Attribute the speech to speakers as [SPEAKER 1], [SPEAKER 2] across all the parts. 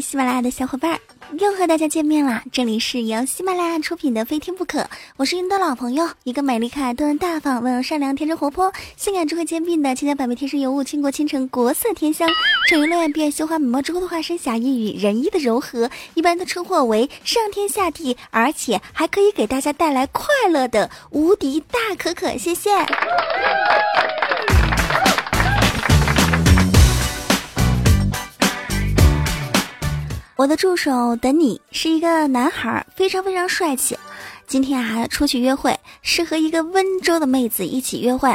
[SPEAKER 1] 喜马拉雅的小伙伴又和大家见面啦！这里是由喜马拉雅出品的《非听不可》，我是云的老朋友，一个美丽可爱、多人大方、温柔善良、天真活泼、性感智慧兼并的千娇百媚、天生尤物、倾国倾城、国色天香、沉鱼落雁、闭月羞花、美貌之后的化身、侠义与仁义的柔和，一般都称呼为上天下地，而且还可以给大家带来快乐的无敌大可可。谢谢。我的助手等你是一个男孩，非常非常帅气。今天啊，出去约会，是和一个温州的妹子一起约会。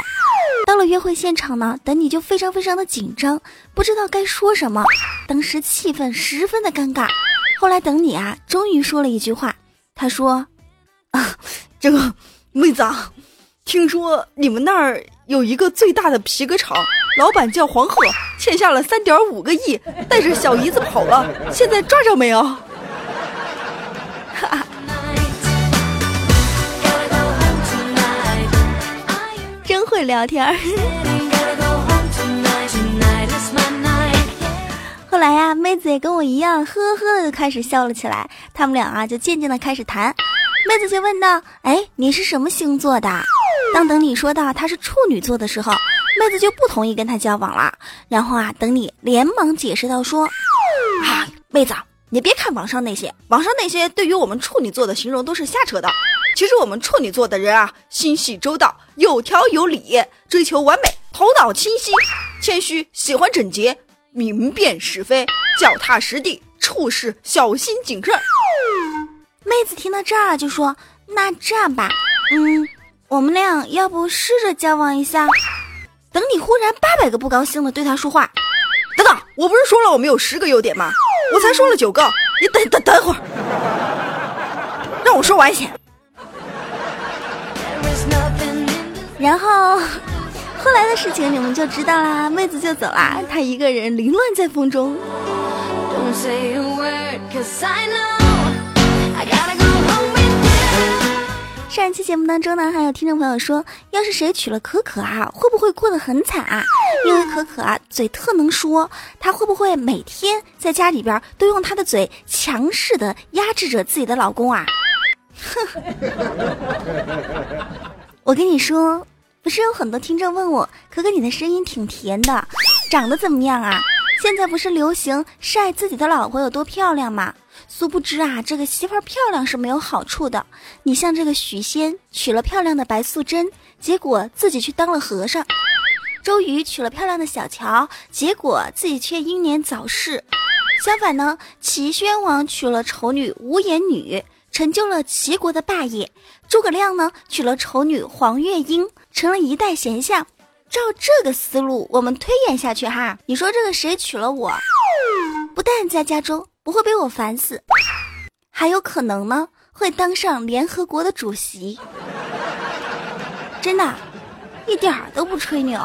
[SPEAKER 1] 到了约会现场呢，等你就非常非常的紧张，不知道该说什么，当时气氛十分的尴尬。后来等你啊，终于说了一句话，他说：“
[SPEAKER 2] 啊，这个妹子啊，听说你们那儿有一个最大的皮革厂。”老板叫黄鹤，欠下了三点五个亿，带着小姨子跑了，现在抓着没有？
[SPEAKER 1] 真会聊天。后来呀，妹子也跟我一样，呵呵的就开始笑了起来。他们俩啊，就渐渐的开始谈。妹子就问道：“哎，你是什么星座的？”当等你说到他是处女座的时候。妹子就不同意跟他交往了，然后啊，等你连忙解释到说：“啊，妹子，你别看网上那些，网上那些对于我们处女座的形容都是瞎扯的。其实我们处女座的人啊，心细周到，有条有理，追求完美，头脑清晰，谦虚，喜欢整洁，明辨是非，脚踏实地，处事小心谨慎。”妹子听到这儿就说：“那这样吧，嗯，我们俩要不试着交往一下？”等你忽然八百个不高兴的对他说话，
[SPEAKER 2] 等等，我不是说了我们有十个优点吗？我才说了九个，你等等等会儿，让我说完先。
[SPEAKER 1] 然后后来的事情你们就知道啦，妹子就走啦，她一个人凌乱在风中。上一期节目当中呢，还有听众朋友说，要是谁娶了可可啊，会不会过得很惨啊？因为可可啊，嘴特能说，她会不会每天在家里边都用她的嘴强势的压制着自己的老公啊？哼！我跟你说，不是有很多听众问我，可可你的声音挺甜的，长得怎么样啊？现在不是流行晒自己的老婆有多漂亮吗？殊不知啊，这个媳妇儿漂亮是没有好处的。你像这个许仙娶了漂亮的白素贞，结果自己去当了和尚；周瑜娶了漂亮的小乔，结果自己却英年早逝。相反呢，齐宣王娶了丑女无颜女，成就了齐国的霸业；诸葛亮呢，娶了丑女黄月英，成了一代贤相。照这个思路，我们推演下去哈，你说这个谁娶了我，不但在家中。不会被我烦死，还有可能呢，会当上联合国的主席。真的，一点儿都不吹牛。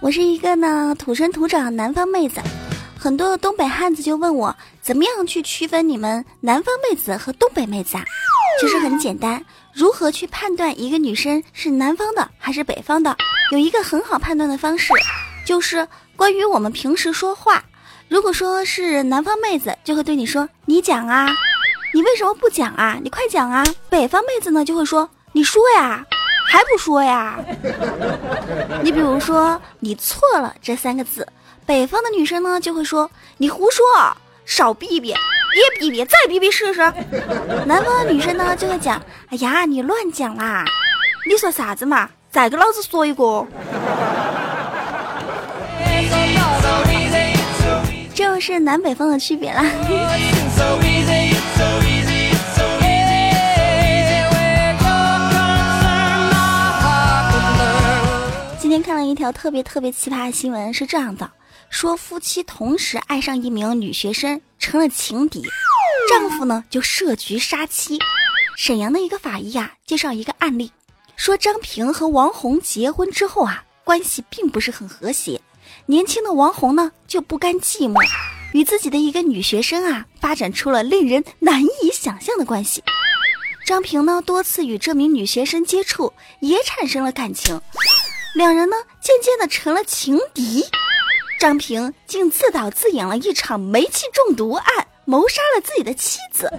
[SPEAKER 1] 我是一个呢土生土长南方妹子。很多东北汉子就问我，怎么样去区分你们南方妹子和东北妹子啊？其实很简单，如何去判断一个女生是南方的还是北方的？有一个很好判断的方式，就是关于我们平时说话。如果说是南方妹子，就会对你说：“你讲啊，你为什么不讲啊？你快讲啊！”北方妹子呢，就会说：“你说呀，还不说呀？”你比如说“你错了”这三个字。北方的女生呢就会说：“你胡说，少逼逼，别逼逼，再逼逼试试。”南方的女生呢就会讲：“哎呀，你乱讲啦！你说啥子嘛？再给老子说一个。”这就是南北方的区别啦。今天看了一条特别特别奇葩的新闻，是这样的。说夫妻同时爱上一名女学生，成了情敌，丈夫呢就设局杀妻。沈阳的一个法医啊，介绍一个案例，说张平和王红结婚之后啊，关系并不是很和谐。年轻的王红呢就不甘寂寞，与自己的一个女学生啊，发展出了令人难以想象的关系。张平呢，多次与这名女学生接触，也产生了感情，两人呢，渐渐的成了情敌。张平竟自导自演了一场煤气中毒案，谋杀了自己的妻子。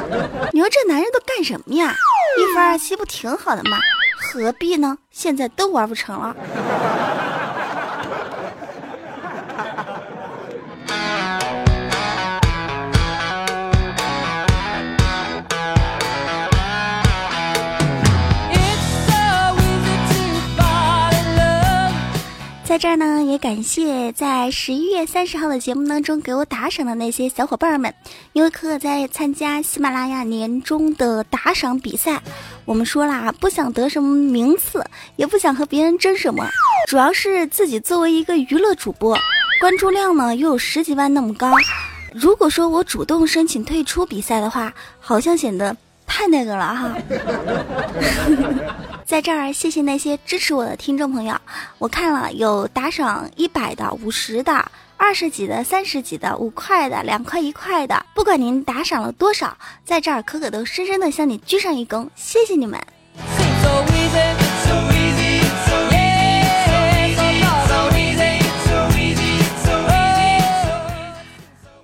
[SPEAKER 1] 你说这男人都干什么呀？一夫二妻不挺好的吗？何必呢？现在都玩不成了。在这儿呢，也感谢在十一月三十号的节目当中给我打赏的那些小伙伴们，因为可可在参加喜马拉雅年终的打赏比赛，我们说啦，不想得什么名次，也不想和别人争什么，主要是自己作为一个娱乐主播，关注量呢又有十几万那么高，如果说我主动申请退出比赛的话，好像显得太那个了哈。在这儿，谢谢那些支持我的听众朋友。我看了有打赏一百的、五十的、二十几的、三十几的、五块的、两块一块的，不管您打赏了多少，在这儿可可都深深的向你鞠上一躬，谢谢你们。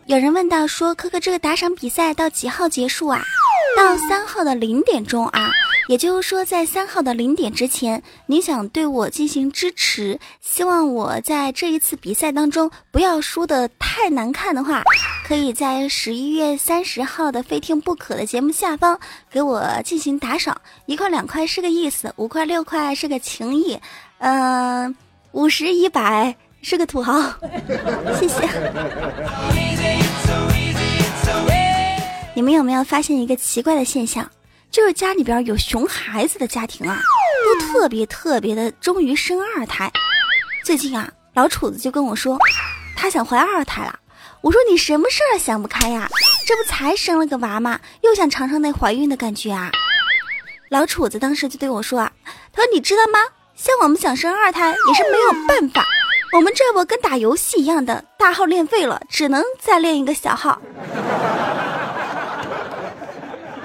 [SPEAKER 1] 有人问到说，可可这个打赏比赛到几号结束啊？到三号的零点钟啊。也就是说，在三号的零点之前，你想对我进行支持，希望我在这一次比赛当中不要输的太难看的话，可以在十一月三十号的《非听不可》的节目下方给我进行打赏，一块两块是个意思，五块六块是个情谊，嗯，五十一百是个土豪，谢谢。你们有没有发现一个奇怪的现象？就是家里边有熊孩子的家庭啊，都特别特别的忠于生二胎。最近啊，老楚子就跟我说，他想怀二胎了。我说你什么事儿想不开呀？这不才生了个娃吗？又想尝尝那怀孕的感觉啊？老楚子当时就对我说啊，他说你知道吗？像我们想生二胎也是没有办法，我们这不跟打游戏一样的，大号练废了，只能再练一个小号。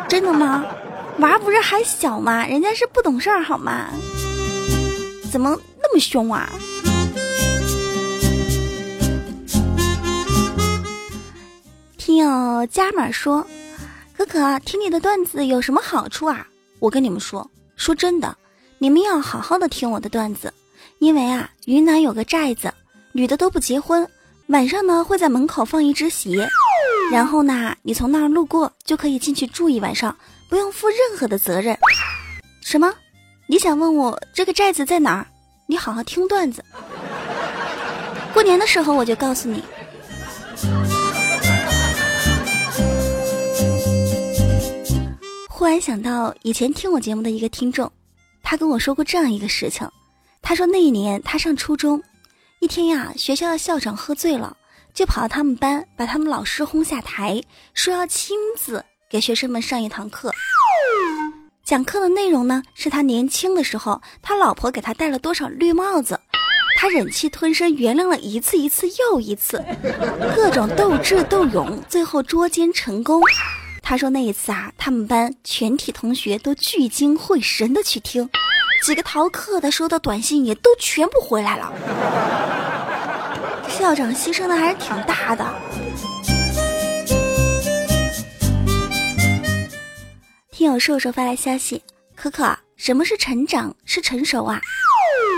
[SPEAKER 1] 真的吗？娃不是还小吗？人家是不懂事儿好吗？怎么那么凶啊？听友加满说：“可可，听你的段子有什么好处啊？”我跟你们说，说真的，你们要好好的听我的段子，因为啊，云南有个寨子，女的都不结婚，晚上呢会在门口放一只鞋，然后呢，你从那儿路过就可以进去住一晚上。不用负任何的责任。什么？你想问我这个寨子在哪儿？你好好听段子。过年的时候我就告诉你。忽然想到以前听我节目的一个听众，他跟我说过这样一个事情。他说那一年他上初中，一天呀，学校的校长喝醉了，就跑到他们班，把他们老师轰下台，说要亲自。给学生们上一堂课，讲课的内容呢是他年轻的时候，他老婆给他戴了多少绿帽子，他忍气吞声原谅了一次一次又一次，各种斗智斗勇，最后捉奸成功。他说那一次啊，他们班全体同学都聚精会神的去听，几个逃课的收到短信也都全部回来了。校长牺牲的还是挺大的。听友瘦瘦发来消息，可可，什么是成长？是成熟啊？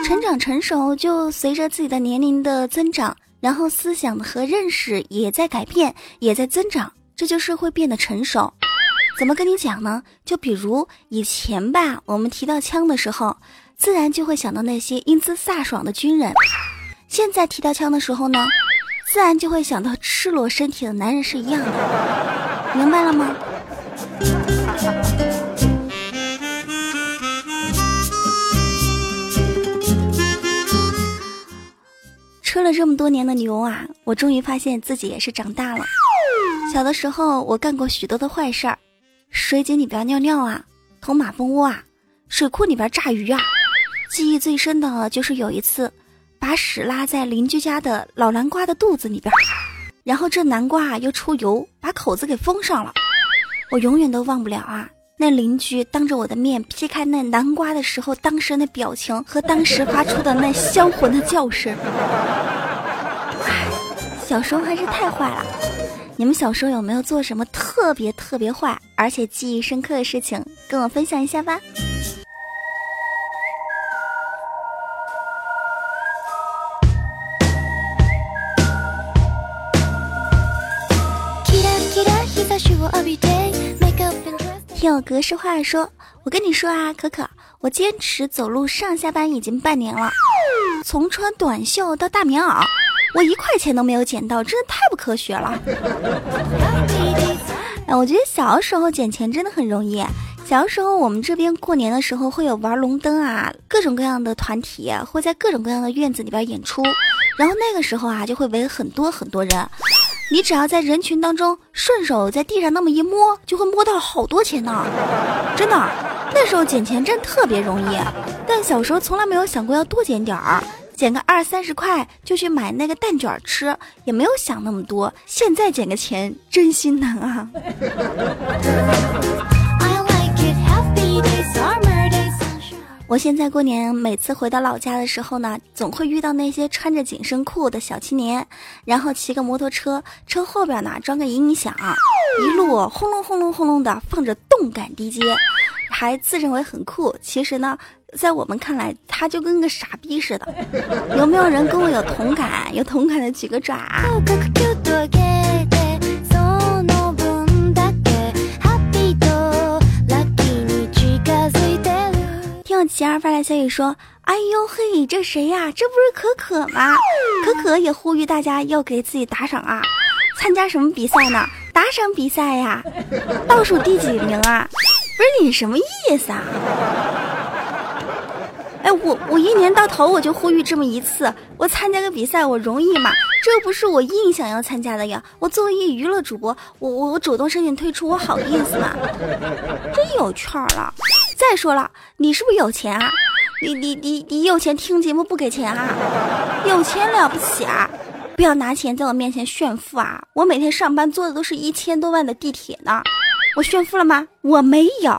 [SPEAKER 1] 成长成熟就随着自己的年龄的增长，然后思想和认识也在改变，也在增长，这就是会变得成熟。怎么跟你讲呢？就比如以前吧，我们提到枪的时候，自然就会想到那些英姿飒爽的军人；现在提到枪的时候呢，自然就会想到赤裸身体的男人是一样的。明白了吗？吃了这么多年的牛啊，我终于发现自己也是长大了。小的时候，我干过许多的坏事儿：水井里边尿尿啊，捅马蜂窝啊，水库里边炸鱼啊。记忆最深的就是有一次，把屎拉在邻居家的老南瓜的肚子里边，然后这南瓜又出油，把口子给封上了。我永远都忘不了啊，那邻居当着我的面劈开那南瓜的时候，当时那表情和当时发出的那销魂的叫声。小时候还是太坏了。你们小时候有没有做什么特别特别坏而且记忆深刻的事情？跟我分享一下吧。听我格式化说，我跟你说啊，可可，我坚持走路上下班已经半年了，从穿短袖到大棉袄，我一块钱都没有捡到，真的太不科学了。哎，我觉得小时候捡钱真的很容易。小时候我们这边过年的时候会有玩龙灯啊，各种各样的团体会在各种各样的院子里边演出，然后那个时候啊就会围很多很多人。你只要在人群当中顺手在地上那么一摸，就会摸到好多钱呢，真的。那时候捡钱真特别容易，但小时候从来没有想过要多捡点儿，捡个二三十块就去买那个蛋卷吃，也没有想那么多。现在捡个钱真心难啊。我现在过年，每次回到老家的时候呢，总会遇到那些穿着紧身裤的小青年，然后骑个摩托车，车后边呢装个音响，一路轰隆轰隆轰隆的放着动感 DJ，还自认为很酷。其实呢，在我们看来，他就跟个傻逼似的。有没有人跟我有同感？有同感的举个爪。琪儿发来消息说：“哎呦嘿，这谁呀？这不是可可吗？可可也呼吁大家要给自己打赏啊！参加什么比赛呢？打赏比赛呀！倒数第几名啊？不是你什么意思啊？哎，我我一年到头我就呼吁这么一次，我参加个比赛我容易吗？这不是我硬想要参加的呀！我作为一娱乐主播，我我我主动申请退出，我好意思吗？真有趣儿了。”再说了，你是不是有钱啊？你你你你有钱听节目不给钱啊？有钱了不起啊？不要拿钱在我面前炫富啊！我每天上班坐的都是一千多万的地铁呢，我炫富了吗？我没有。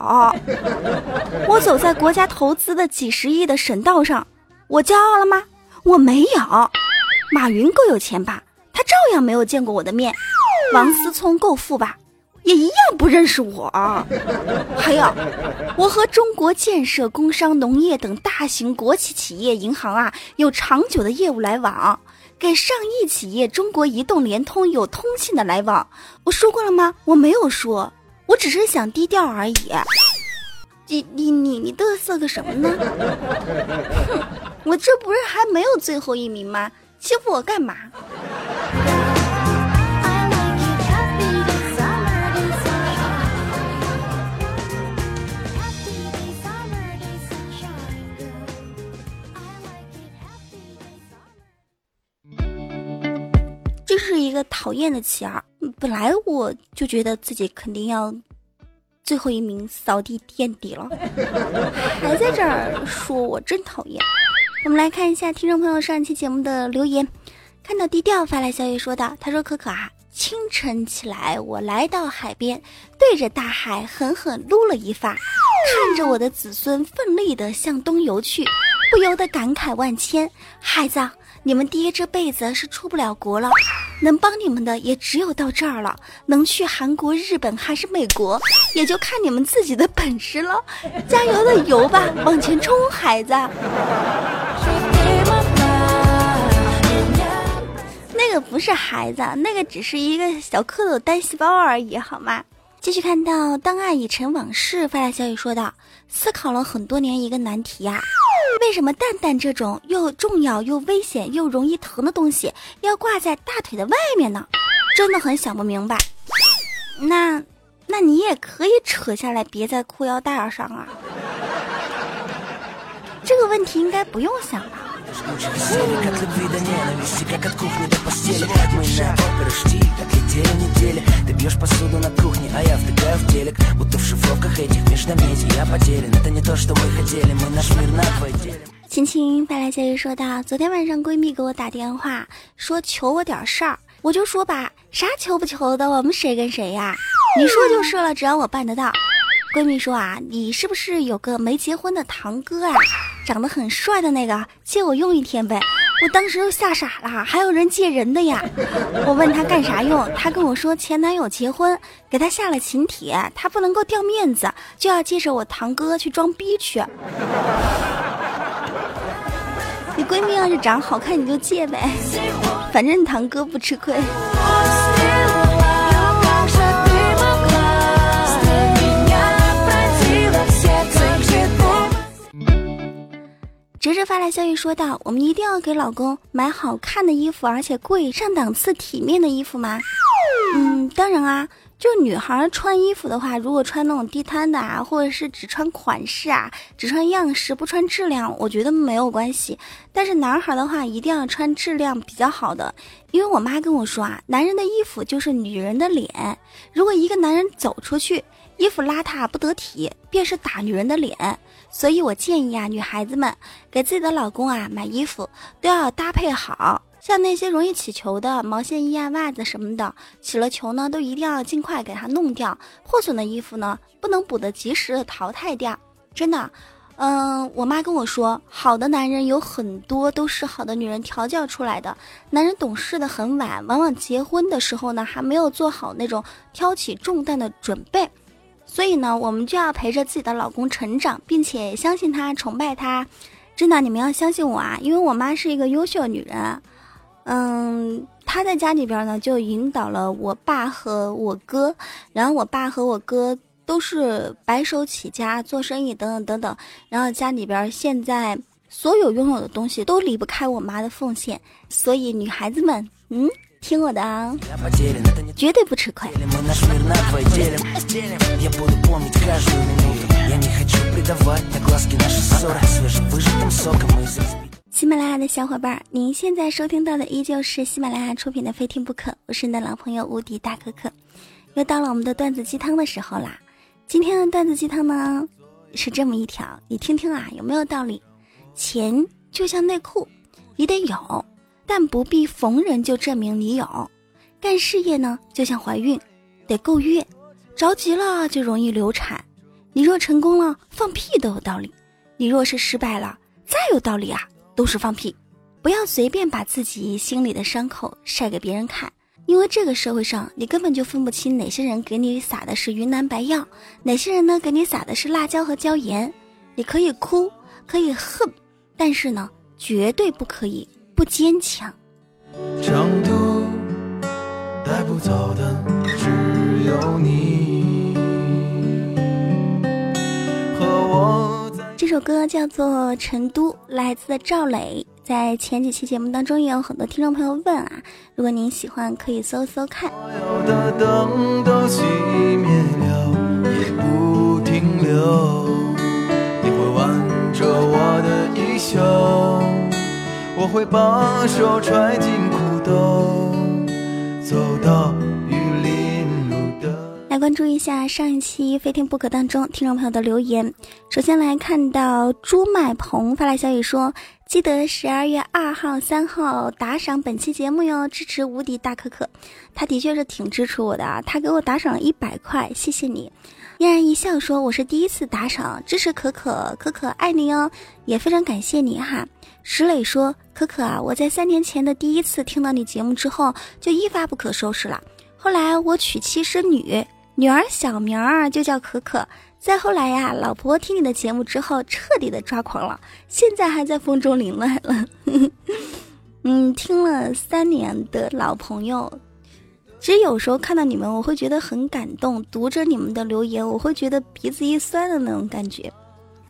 [SPEAKER 1] 我走在国家投资的几十亿的省道上，我骄傲了吗？我没有。马云够有钱吧？他照样没有见过我的面。王思聪够富吧？也一样不认识我，还有，我和中国建设、工商、农业等大型国企企业银行啊有长久的业务来往，给上亿企业中国移动、联通有通信的来往。我说过了吗？我没有说，我只是想低调而已。你你你你嘚瑟个什么呢？哼，我这不是还没有最后一名吗？欺负我干嘛？是一个讨厌的棋儿，本来我就觉得自己肯定要最后一名扫地垫底了，还在这儿说我真讨厌。我们来看一下听众朋友上期节目的留言，看到低调发来消息说道：“他说可可啊，清晨起来我来到海边，对着大海狠狠撸了一发，看着我的子孙奋力的向东游去，不由得感慨万千，孩子。”你们爹这辈子是出不了国了，能帮你们的也只有到这儿了。能去韩国、日本还是美国，也就看你们自己的本事了。加油的游吧，往前冲，孩子！那个不是孩子，那个只是一个小蝌蚪单细胞而已，好吗？继续看到当爱已成往事发来消息说道：思考了很多年一个难题呀。为什么蛋蛋这种又重要又危险又容易疼的东西要挂在大腿的外面呢？真的很想不明白。那，那你也可以扯下来别在裤腰带上啊。这个问题应该不用想吧。青青发来消息说道：“昨天晚上闺蜜给我打电话，说求我点事儿，我就说吧，啥求不求的，我们谁跟谁呀？你说就是了，只要我办得到。闺蜜说啊，你是不是有个没结婚的堂哥啊？长得很帅的那个，借我用一天呗。我当时都吓傻了，还有人借人的呀？我问他干啥用，他跟我说前男友结婚，给他下了请帖，他不能够掉面子，就要借着我堂哥去装逼去。你闺蜜要是长好看，你就借呗，反正你堂哥不吃亏。哲哲发来消息说道：“我们一定要给老公买好看的衣服，而且贵、上档次、体面的衣服吗？”嗯，当然啊。就女孩穿衣服的话，如果穿那种地摊的啊，或者是只穿款式啊，只穿样式不穿质量，我觉得没有关系。但是男孩的话，一定要穿质量比较好的，因为我妈跟我说啊，男人的衣服就是女人的脸。如果一个男人走出去，衣服邋遢不得体，便是打女人的脸。所以我建议啊，女孩子们给自己的老公啊买衣服都要搭配好。像那些容易起球的毛线衣啊、袜子什么的，起了球呢，都一定要尽快给它弄掉。破损的衣服呢，不能补的及时的淘汰掉。真的，嗯，我妈跟我说，好的男人有很多都是好的女人调教出来的。男人懂事的很晚，往往结婚的时候呢，还没有做好那种挑起重担的准备。所以呢，我们就要陪着自己的老公成长，并且相信他、崇拜他。真的，你们要相信我啊，因为我妈是一个优秀女人。嗯，她在家里边呢，就引导了我爸和我哥，然后我爸和我哥都是白手起家做生意等等等等，然后家里边现在所有拥有的东西都离不开我妈的奉献，所以女孩子们，嗯，听我的啊，绝对不吃亏。喜马拉雅的小伙伴，您现在收听到的依旧是喜马拉雅出品的《非听不可》，我是你的老朋友无敌大可可。又到了我们的段子鸡汤的时候啦！今天的段子鸡汤呢是这么一条，你听听啊，有没有道理？钱就像内裤，你得有，但不必逢人就证明你有。干事业呢，就像怀孕，得够月，着急了就容易流产。你若成功了，放屁都有道理；你若是失败了，再有道理啊！都是放屁，不要随便把自己心里的伤口晒给别人看，因为这个社会上你根本就分不清哪些人给你撒的是云南白药，哪些人呢给你撒的是辣椒和椒盐。你可以哭，可以恨，但是呢，绝对不可以不坚强。长途带不走的只有你和我。这首歌叫做《成都》，来自赵磊。在前几期节目当中，也有很多听众朋友问啊，如果您喜欢，可以搜搜看。我我会把手揣进裤兜，走到玉林路的。来。关注一下上一期《非听不可》当中听众朋友的留言。首先来看到朱麦鹏发来消息说：“记得十二月二号、三号打赏本期节目哟，支持无敌大可可。”他的确是挺支持我的啊，他给我打赏了一百块，谢谢你。嫣然一笑说：“我是第一次打赏，支持可可，可可爱你哦，也非常感谢你哈。”石磊说：“可可啊，我在三年前的第一次听到你节目之后，就一发不可收拾了。后来我娶妻生女。”女儿小名儿就叫可可。再后来呀，老婆听你的节目之后，彻底的抓狂了，现在还在风中凌乱了。嗯，听了三年的老朋友，其实有时候看到你们，我会觉得很感动。读着你们的留言，我会觉得鼻子一酸的那种感觉。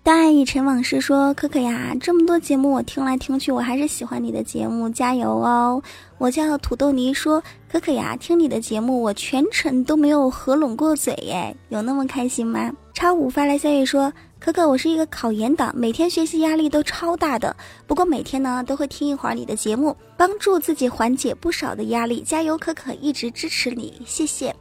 [SPEAKER 1] 当爱已成往事说：“可可呀，这么多节目我听来听去，我还是喜欢你的节目，加油哦！”我叫土豆泥说：“可可呀，听你的节目，我全程都没有合拢过嘴耶，有那么开心吗？”超五发来消息说：“可可，我是一个考研党，每天学习压力都超大的，不过每天呢都会听一会儿你的节目，帮助自己缓解不少的压力，加油，可可，一直支持你，谢谢。”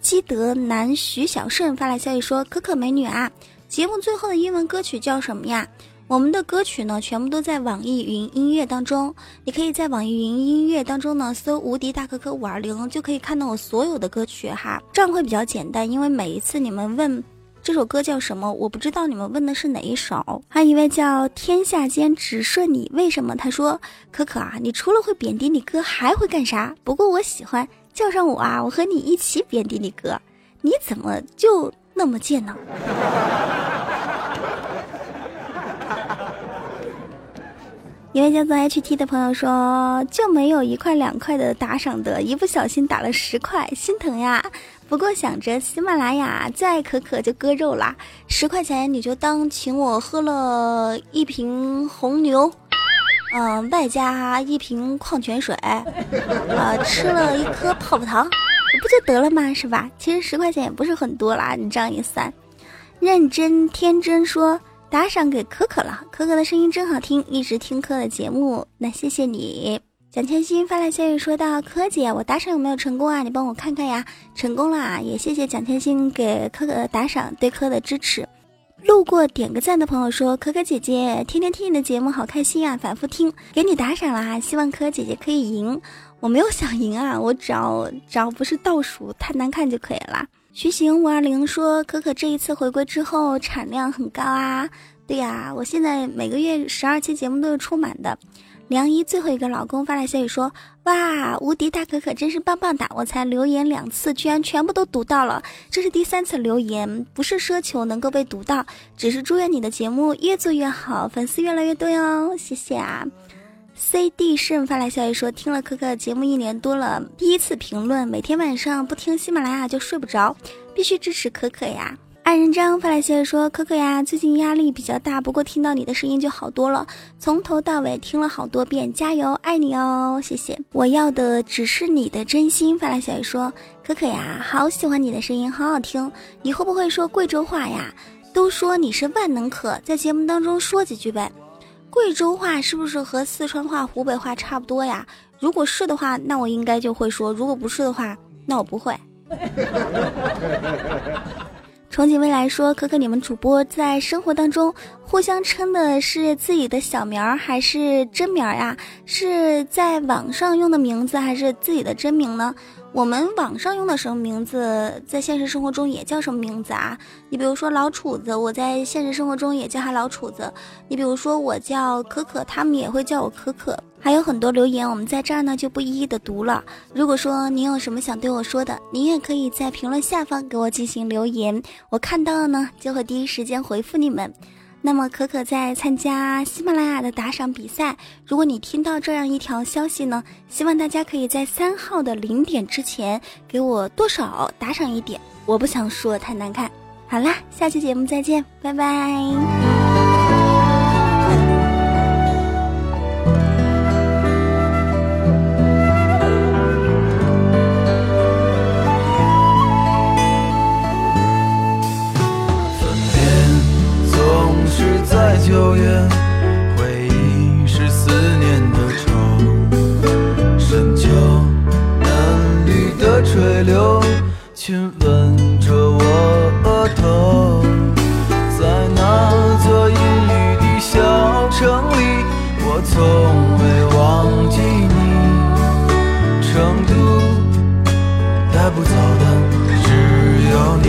[SPEAKER 1] 基德男徐小顺发来消息说：“可可美女啊。”节目最后的英文歌曲叫什么呀？我们的歌曲呢，全部都在网易云音乐当中。你可以在网易云音乐当中呢搜“无敌大可可五二零”，就可以看到我所有的歌曲哈。这样会比较简单，因为每一次你们问这首歌叫什么，我不知道你们问的是哪一首。还有一位叫“天下间只剩你”，为什么？他说：“可可啊，你除了会贬低你哥，还会干啥？不过我喜欢叫上我啊，我和你一起贬低你哥。你怎么就那么贱呢？” 一位叫做 HT 的朋友说：“就没有一块两块的打赏的，一不小心打了十块，心疼呀。不过想着喜马拉雅最爱可可就割肉啦，十块钱你就当请我喝了一瓶红牛，嗯，外加一瓶矿泉水，呃，吃了一颗泡泡糖，不就得了吗？是吧？其实十块钱也不是很多啦，你这样一算，认真天真说。”打赏给可可了，可可的声音真好听，一直听可的节目，那谢谢你。蒋千心发来消息说道：“柯姐，我打赏有没有成功啊？你帮我看看呀。成功了啊，也谢谢蒋千心给可可的打赏，对柯的支持。路过点个赞的朋友说：可可姐姐，天天听你的节目好开心啊，反复听，给你打赏了哈，希望可可姐姐可以赢。我没有想赢啊，我只要只要不是倒数太难看就可以了。”徐行五二零说：“可可这一次回归之后产量很高啊，对呀，我现在每个月十二期节目都是出满的。”梁一最后一个老公发来消息说：“哇，无敌大可可真是棒棒哒！我才留言两次，居然全部都读到了，这是第三次留言，不是奢求能够被读到，只是祝愿你的节目越做越好，粉丝越来越多哟，谢谢啊。” C D 胜发来消息说，听了可可节目一年多了，第一次评论，每天晚上不听喜马拉雅就睡不着，必须支持可可呀。爱人张发来消息说，可可呀，最近压力比较大，不过听到你的声音就好多了，从头到尾听了好多遍，加油，爱你哦，谢谢。我要的只是你的真心，发来消息说，可可呀，好喜欢你的声音，好好听，你会不会说贵州话呀？都说你是万能可，在节目当中说几句呗。贵州话是不是和四川话、湖北话差不多呀？如果是的话，那我应该就会说；如果不是的话，那我不会。憧憬未来说：“可可，你们主播在生活当中互相称的是自己的小名儿还是真名儿呀？是在网上用的名字还是自己的真名呢？”我们网上用的什么名字，在现实生活中也叫什么名字啊？你比如说老楚子，我在现实生活中也叫他老楚子。你比如说我叫可可，他们也会叫我可可。还有很多留言，我们在这儿呢就不一一的读了。如果说您有什么想对我说的，您也可以在评论下方给我进行留言，我看到了呢就会第一时间回复你们。那么可可在参加喜马拉雅的打赏比赛，如果你听到这样一条消息呢，希望大家可以在三号的零点之前给我多少打赏一点，我不想说太难看。好啦，下期节目再见，拜拜。
[SPEAKER 3] 里，我从未忘记你。成都，带不走的只有你。